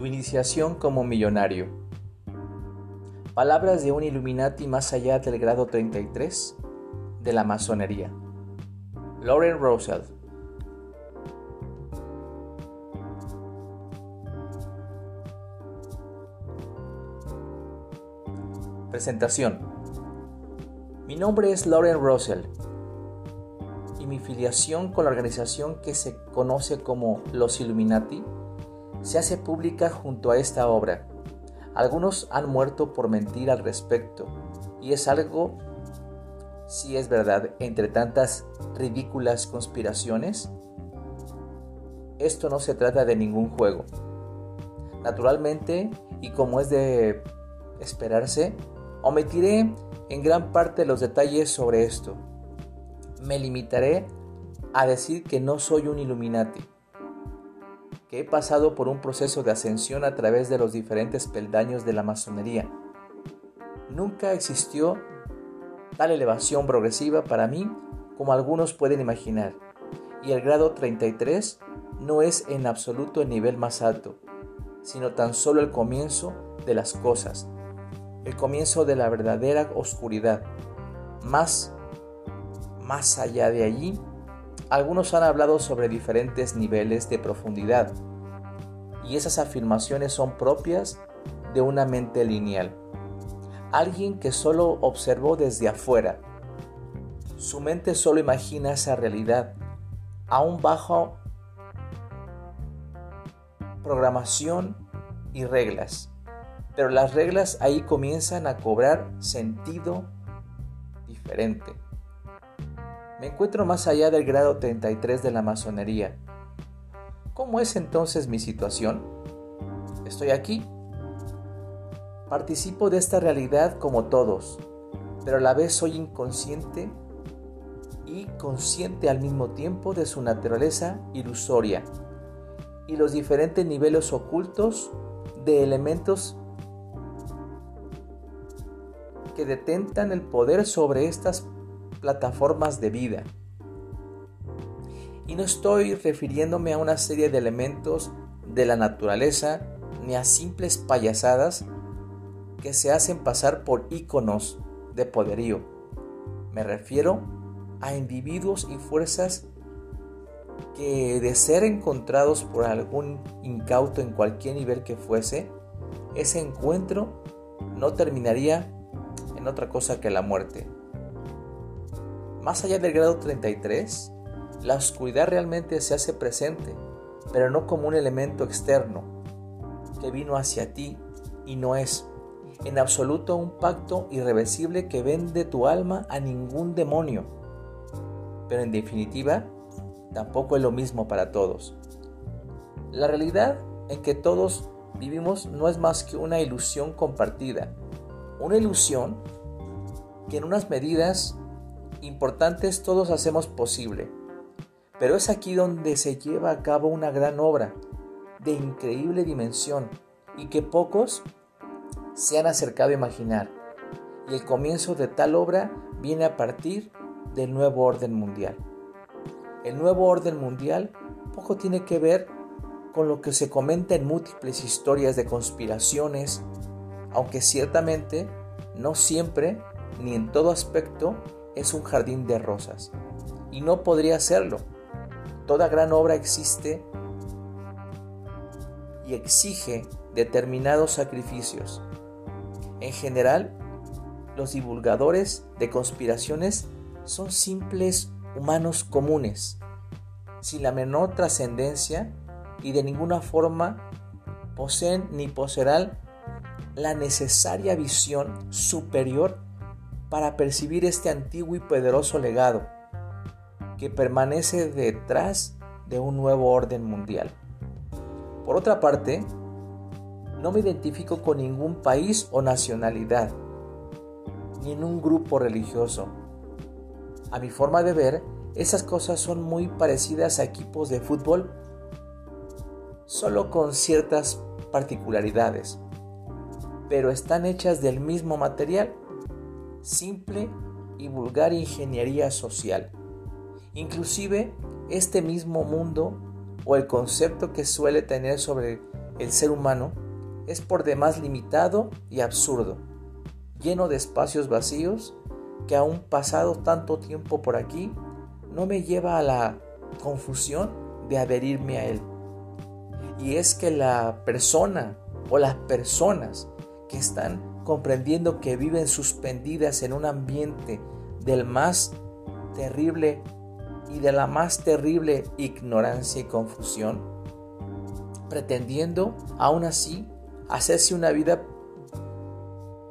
Tu iniciación como millonario. Palabras de un Illuminati más allá del grado 33 de la masonería. Lauren Russell. Presentación. Mi nombre es Lauren Russell y mi filiación con la organización que se conoce como los Illuminati se hace pública junto a esta obra. Algunos han muerto por mentir al respecto, y es algo, si es verdad, entre tantas ridículas conspiraciones. Esto no se trata de ningún juego. Naturalmente, y como es de esperarse, omitiré en gran parte los detalles sobre esto. Me limitaré a decir que no soy un Illuminati que he pasado por un proceso de ascensión a través de los diferentes peldaños de la masonería. Nunca existió tal elevación progresiva para mí como algunos pueden imaginar, y el grado 33 no es en absoluto el nivel más alto, sino tan solo el comienzo de las cosas, el comienzo de la verdadera oscuridad. Más, más allá de allí, algunos han hablado sobre diferentes niveles de profundidad y esas afirmaciones son propias de una mente lineal. Alguien que solo observó desde afuera. Su mente solo imagina esa realidad, aún bajo programación y reglas. Pero las reglas ahí comienzan a cobrar sentido diferente. Me encuentro más allá del grado 33 de la masonería. ¿Cómo es entonces mi situación? Estoy aquí. Participo de esta realidad como todos, pero a la vez soy inconsciente y consciente al mismo tiempo de su naturaleza ilusoria y los diferentes niveles ocultos de elementos que detentan el poder sobre estas plataformas de vida. Y no estoy refiriéndome a una serie de elementos de la naturaleza ni a simples payasadas que se hacen pasar por íconos de poderío. Me refiero a individuos y fuerzas que de ser encontrados por algún incauto en cualquier nivel que fuese, ese encuentro no terminaría en otra cosa que la muerte. Más allá del grado 33, la oscuridad realmente se hace presente, pero no como un elemento externo que vino hacia ti y no es en absoluto un pacto irreversible que vende tu alma a ningún demonio. Pero en definitiva, tampoco es lo mismo para todos. La realidad en que todos vivimos no es más que una ilusión compartida, una ilusión que en unas medidas importantes todos hacemos posible. Pero es aquí donde se lleva a cabo una gran obra de increíble dimensión y que pocos se han acercado a imaginar. Y el comienzo de tal obra viene a partir del nuevo orden mundial. El nuevo orden mundial poco tiene que ver con lo que se comenta en múltiples historias de conspiraciones, aunque ciertamente no siempre ni en todo aspecto es un jardín de rosas. Y no podría serlo. Toda gran obra existe y exige determinados sacrificios. En general, los divulgadores de conspiraciones son simples humanos comunes, sin la menor trascendencia y de ninguna forma poseen ni poseerán la necesaria visión superior para percibir este antiguo y poderoso legado que permanece detrás de un nuevo orden mundial. Por otra parte, no me identifico con ningún país o nacionalidad, ni en un grupo religioso. A mi forma de ver, esas cosas son muy parecidas a equipos de fútbol, solo con ciertas particularidades, pero están hechas del mismo material simple y vulgar ingeniería social. Inclusive este mismo mundo o el concepto que suele tener sobre el ser humano es por demás limitado y absurdo, lleno de espacios vacíos que aún pasado tanto tiempo por aquí no me lleva a la confusión de adherirme a él. Y es que la persona o las personas que están comprendiendo que viven suspendidas en un ambiente del más terrible y de la más terrible ignorancia y confusión, pretendiendo aún así hacerse una vida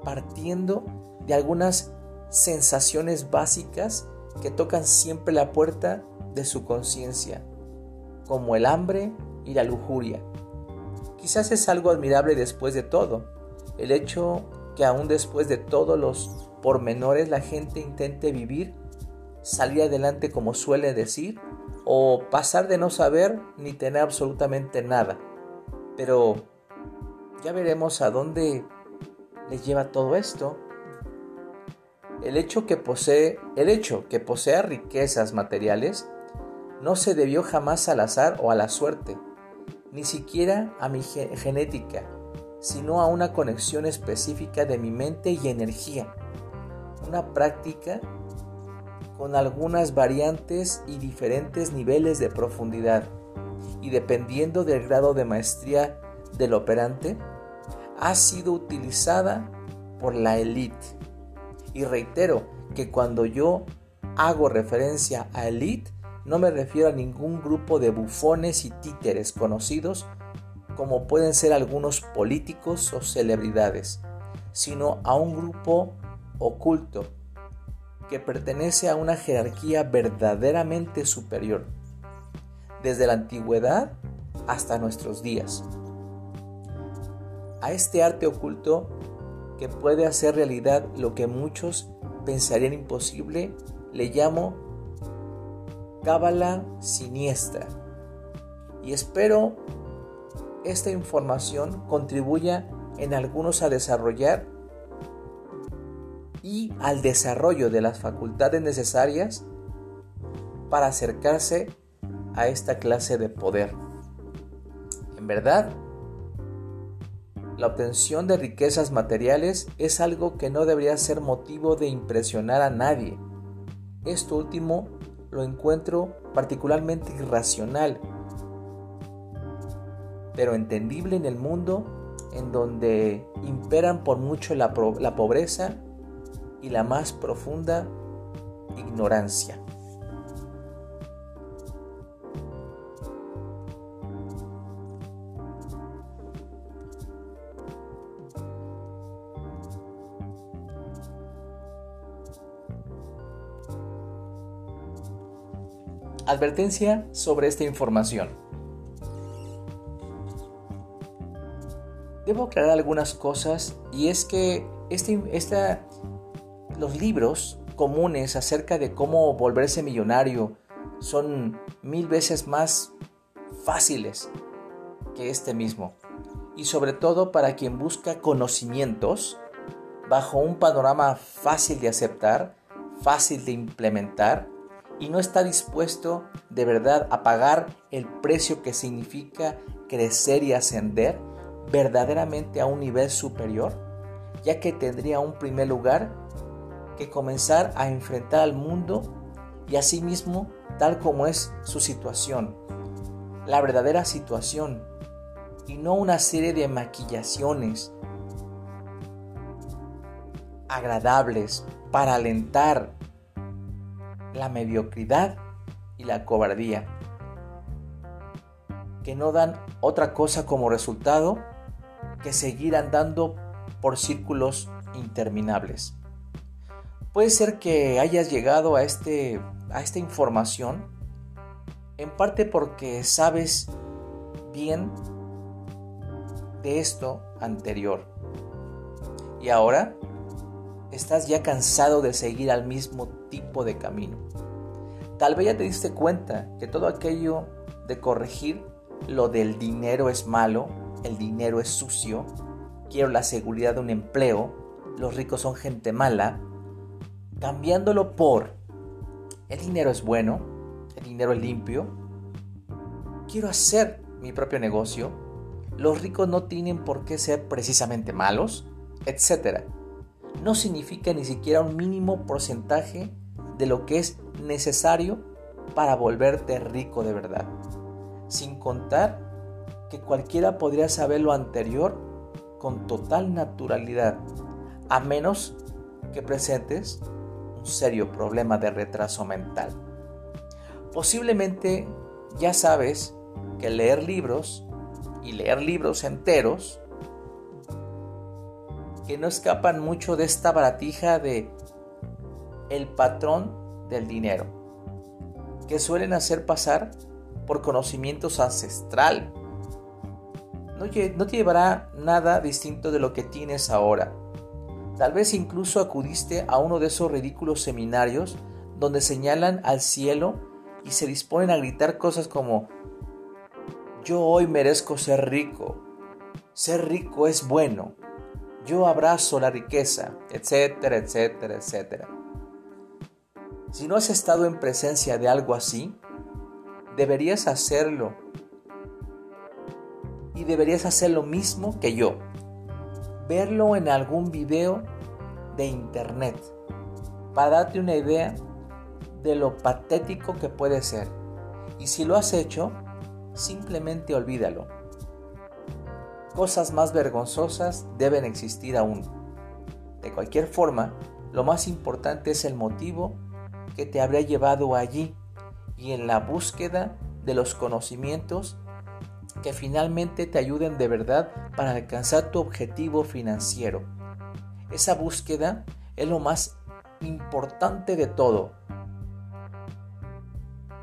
partiendo de algunas sensaciones básicas que tocan siempre la puerta de su conciencia, como el hambre y la lujuria. Quizás es algo admirable después de todo, el hecho que aún después de todos los pormenores la gente intente vivir, salir adelante como suele decir, o pasar de no saber ni tener absolutamente nada. Pero ya veremos a dónde les lleva todo esto. El hecho que posee, el hecho que posea riquezas materiales no se debió jamás al azar o a la suerte, ni siquiera a mi genética, sino a una conexión específica de mi mente y energía. Una práctica con algunas variantes y diferentes niveles de profundidad. Y dependiendo del grado de maestría del operante, ha sido utilizada por la élite. Y reitero que cuando yo hago referencia a élite, no me refiero a ningún grupo de bufones y títeres conocidos como pueden ser algunos políticos o celebridades, sino a un grupo oculto que pertenece a una jerarquía verdaderamente superior, desde la antigüedad hasta nuestros días. A este arte oculto que puede hacer realidad lo que muchos pensarían imposible, le llamo cábala siniestra. Y espero esta información contribuya en algunos a desarrollar y al desarrollo de las facultades necesarias para acercarse a esta clase de poder. En verdad, la obtención de riquezas materiales es algo que no debería ser motivo de impresionar a nadie. Esto último lo encuentro particularmente irracional, pero entendible en el mundo en donde imperan por mucho la, pobreza y la más profunda ignorancia. Advertencia sobre esta información. Debo aclarar algunas cosas y es que este, esta, los libros comunes acerca de cómo volverse millonario son mil veces más fáciles que este mismo. Y sobre todo para quien busca conocimientos bajo un panorama fácil de aceptar, fácil de implementar y no está dispuesto de verdad a pagar el precio que significa crecer y ascender verdaderamente a un nivel superior, ya que tendría un primer lugar que comenzar a enfrentar al mundo y a sí mismo tal como es su situación, la verdadera situación, y no una serie de maquillaciones agradables para alentar la mediocridad y la cobardía, que no dan otra cosa como resultado que seguir andando por círculos interminables. Puede ser que hayas llegado a, este, a esta información en parte porque sabes bien de esto anterior. Y ahora estás ya cansado de seguir al mismo tipo de camino. Tal vez ya te diste cuenta que todo aquello de corregir lo del dinero es malo, el dinero es sucio, quiero la seguridad de un empleo, los ricos son gente mala, cambiándolo por el dinero es bueno, el dinero es limpio, quiero hacer mi propio negocio, los ricos no tienen por qué ser precisamente malos, etc. No significa ni siquiera un mínimo porcentaje de lo que es necesario para volverte rico de verdad. Sin contar que cualquiera podría saber lo anterior con total naturalidad, a menos que presentes un serio problema de retraso mental. Posiblemente ya sabes que leer libros y leer libros enteros que no escapan mucho de esta baratija de el patrón del dinero, que suelen hacer pasar por conocimientos ancestral. No, te llevará nada distinto de lo que tienes ahora. Tal vez incluso acudiste a uno de esos ridículos seminarios donde señalan al cielo y se disponen a gritar cosas como yo hoy merezco ser rico. Ser rico es bueno. Yo abrazo la riqueza, etcétera, etcétera, etcétera. Si no has estado en presencia de algo así, deberías hacerlo. Y deberías hacer lo mismo que yo. Verlo en algún video de internet para darte una idea de lo patético que puede ser. Y si lo has hecho, simplemente olvídalo. Cosas más vergonzosas deben existir aún. De cualquier forma, lo más importante es el motivo que te habría llevado allí y en la búsqueda de los conocimientos que finalmente te ayuden de verdad para alcanzar tu objetivo financiero. Esa búsqueda es lo más importante de todo.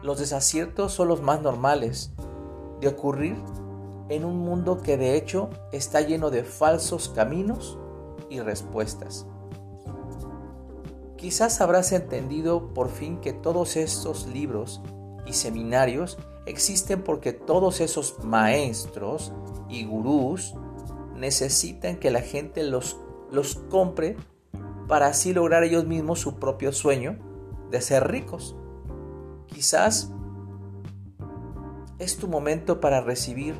Los desaciertos son los más normales de ocurrir en un mundo que de hecho está lleno de falsos caminos y respuestas. Quizás habrás entendido por fin que todos estos libros y seminarios existen porque todos esos maestros y gurús necesitan que la gente los, los compre para así lograr ellos mismos su propio sueño de ser ricos. Quizás es tu momento para recibir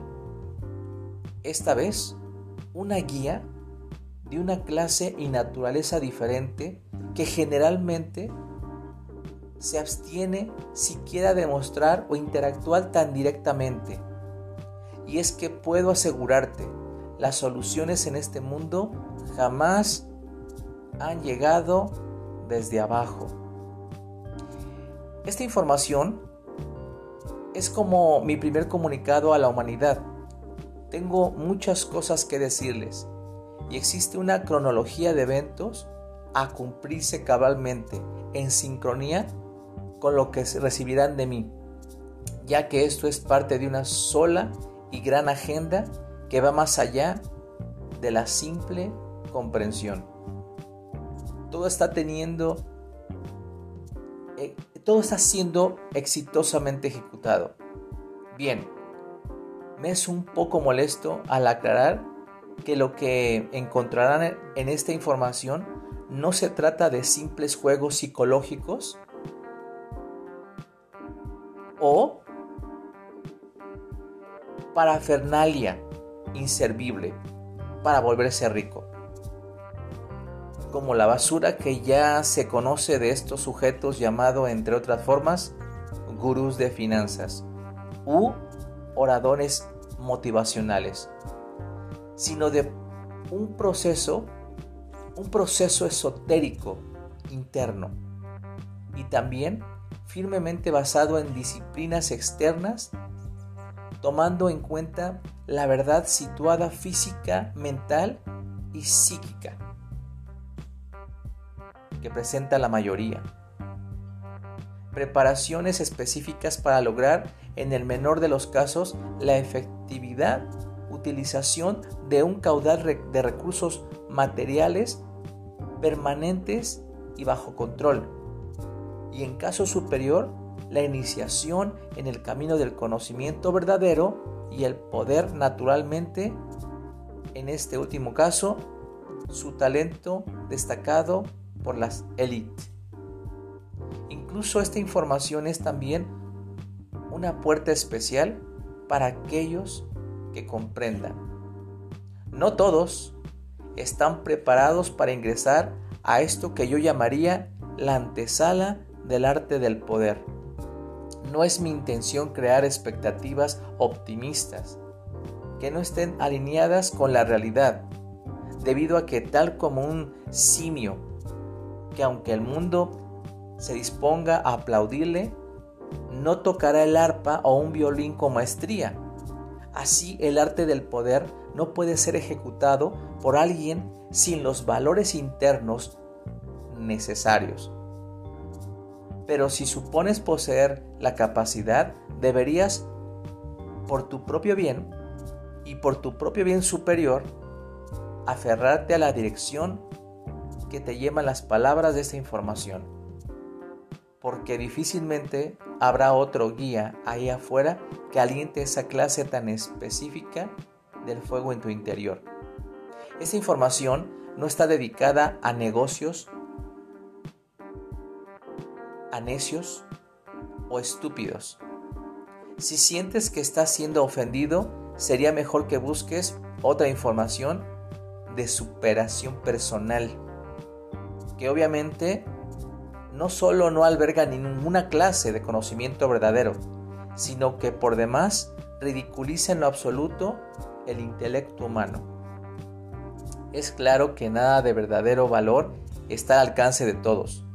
esta vez una guía de una clase y naturaleza diferente que generalmente se abstiene siquiera de mostrar o interactuar tan directamente. Y es que puedo asegurarte, las soluciones en este mundo jamás han llegado desde abajo. Esta información es como mi primer comunicado a la humanidad. Tengo muchas cosas que decirles y existe una cronología de eventos a cumplirse cabalmente en sincronía con lo que recibirán de mí, ya que esto es parte de una sola y gran agenda que va más allá de la simple comprensión. Todo está teniendo eh, todo está siendo exitosamente ejecutado. Bien, me es un poco molesto al aclarar que lo que encontrarán en esta información no se trata de simples juegos psicológicos o parafernalia inservible para volverse rico. Como la basura que ya se conoce de estos sujetos llamado, entre otras formas, gurús de finanzas u oradores motivacionales, sino de un proceso, un proceso esotérico interno y también firmemente basado en disciplinas externas, tomando en cuenta la verdad situada física, mental y psíquica que presenta la mayoría. Preparaciones específicas para lograr, en el menor de los casos, la efectividad utilización de un caudal de recursos materiales permanentes y bajo control. Y en caso superior, la iniciación en el camino del conocimiento verdadero y el poder naturalmente, en este último caso, su talento destacado por las élites. Incluso esta información es también una puerta especial para aquellos que comprendan. No todos están preparados para ingresar a esto que yo llamaría la antesala del arte del poder. No es mi intención crear expectativas optimistas que no estén alineadas con la realidad, debido a que tal como un simio, que aunque el mundo se disponga a aplaudirle, no tocará el arpa o un violín con maestría. Así el arte del poder no puede ser ejecutado por alguien sin los valores internos necesarios. Pero si supones poseer la capacidad, deberías, por tu propio bien y por tu propio bien superior, aferrarte a la dirección que te llevan las palabras de esta información. Porque difícilmente habrá otro guía ahí afuera que aliente esa clase tan específica del fuego en tu interior. Esta información no está dedicada a negocios, a necios o estúpidos. Si sientes que estás siendo ofendido, sería mejor que busques otra información de superación personal, que obviamente no solo no alberga ninguna clase de conocimiento verdadero, sino que por demás ridiculiza en lo absoluto el intelecto humano. Es claro que nada de verdadero valor está al alcance de todos,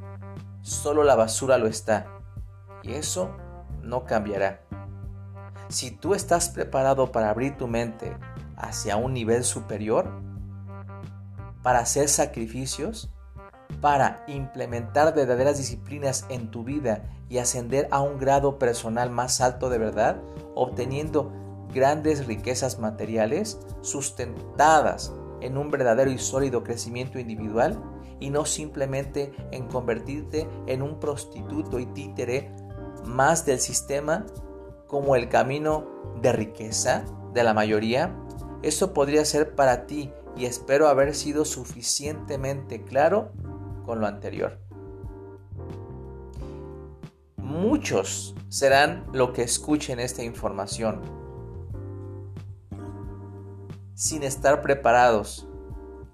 solo la basura lo está, y eso no cambiará. Si tú estás preparado para abrir tu mente hacia un nivel superior, para hacer sacrificios, para implementar verdaderas disciplinas en tu vida y ascender a un grado personal más alto de verdad, obteniendo grandes riquezas materiales sustentadas en un verdadero y sólido crecimiento individual y no simplemente en convertirte en un prostituto y títere más del sistema como el camino de riqueza de la mayoría, eso podría ser para ti y espero haber sido suficientemente claro con lo anterior. Muchos serán lo que escuchen esta información sin estar preparados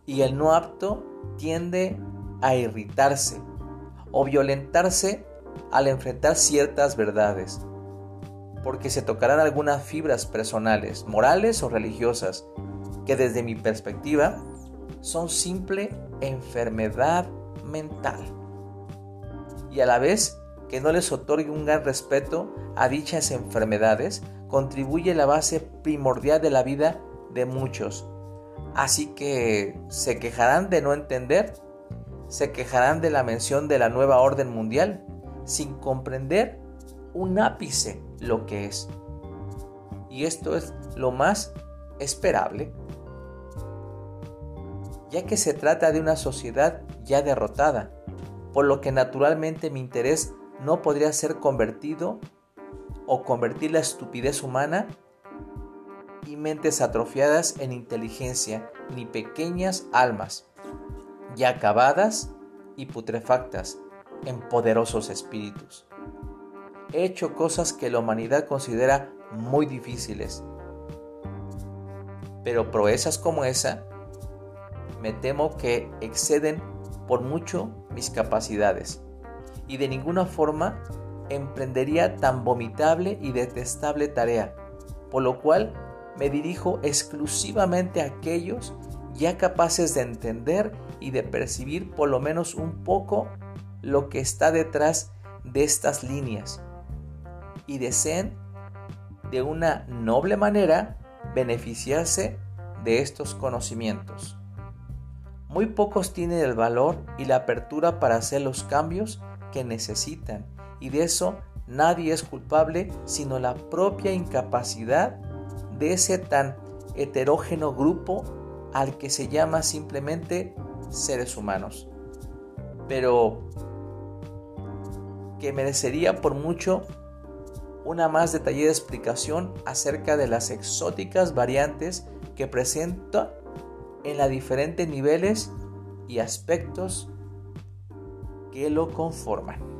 y el no apto tiende a irritarse o violentarse al enfrentar ciertas verdades, porque se tocarán algunas fibras personales, morales o religiosas, que desde mi perspectiva son simple enfermedad mental. Y a la vez que no les otorgue un gran respeto a dichas enfermedades, contribuye la base primordial de la vida de muchos. Así que se quejarán de no entender, se quejarán de la mención de la nueva orden mundial, sin comprender un ápice lo que es. Y esto es lo más esperable ya que se trata de una sociedad ya derrotada, por lo que naturalmente mi interés no podría ser convertido o convertir la estupidez humana y mentes atrofiadas en inteligencia, ni pequeñas almas, ya acabadas y putrefactas en poderosos espíritus. He hecho cosas que la humanidad considera muy difíciles, pero proezas como esa me temo que exceden por mucho mis capacidades y de ninguna forma emprendería tan vomitable y detestable tarea, por lo cual me dirijo exclusivamente a aquellos ya capaces de entender y de percibir por lo menos un poco lo que está detrás de estas líneas y deseen de una noble manera beneficiarse de estos conocimientos. Muy pocos tienen el valor y la apertura para hacer los cambios que necesitan y de eso nadie es culpable sino la propia incapacidad de ese tan heterógeno grupo al que se llama simplemente seres humanos. Pero que merecería por mucho una más detallada explicación acerca de las exóticas variantes que presenta en los diferentes niveles y aspectos que lo conforman.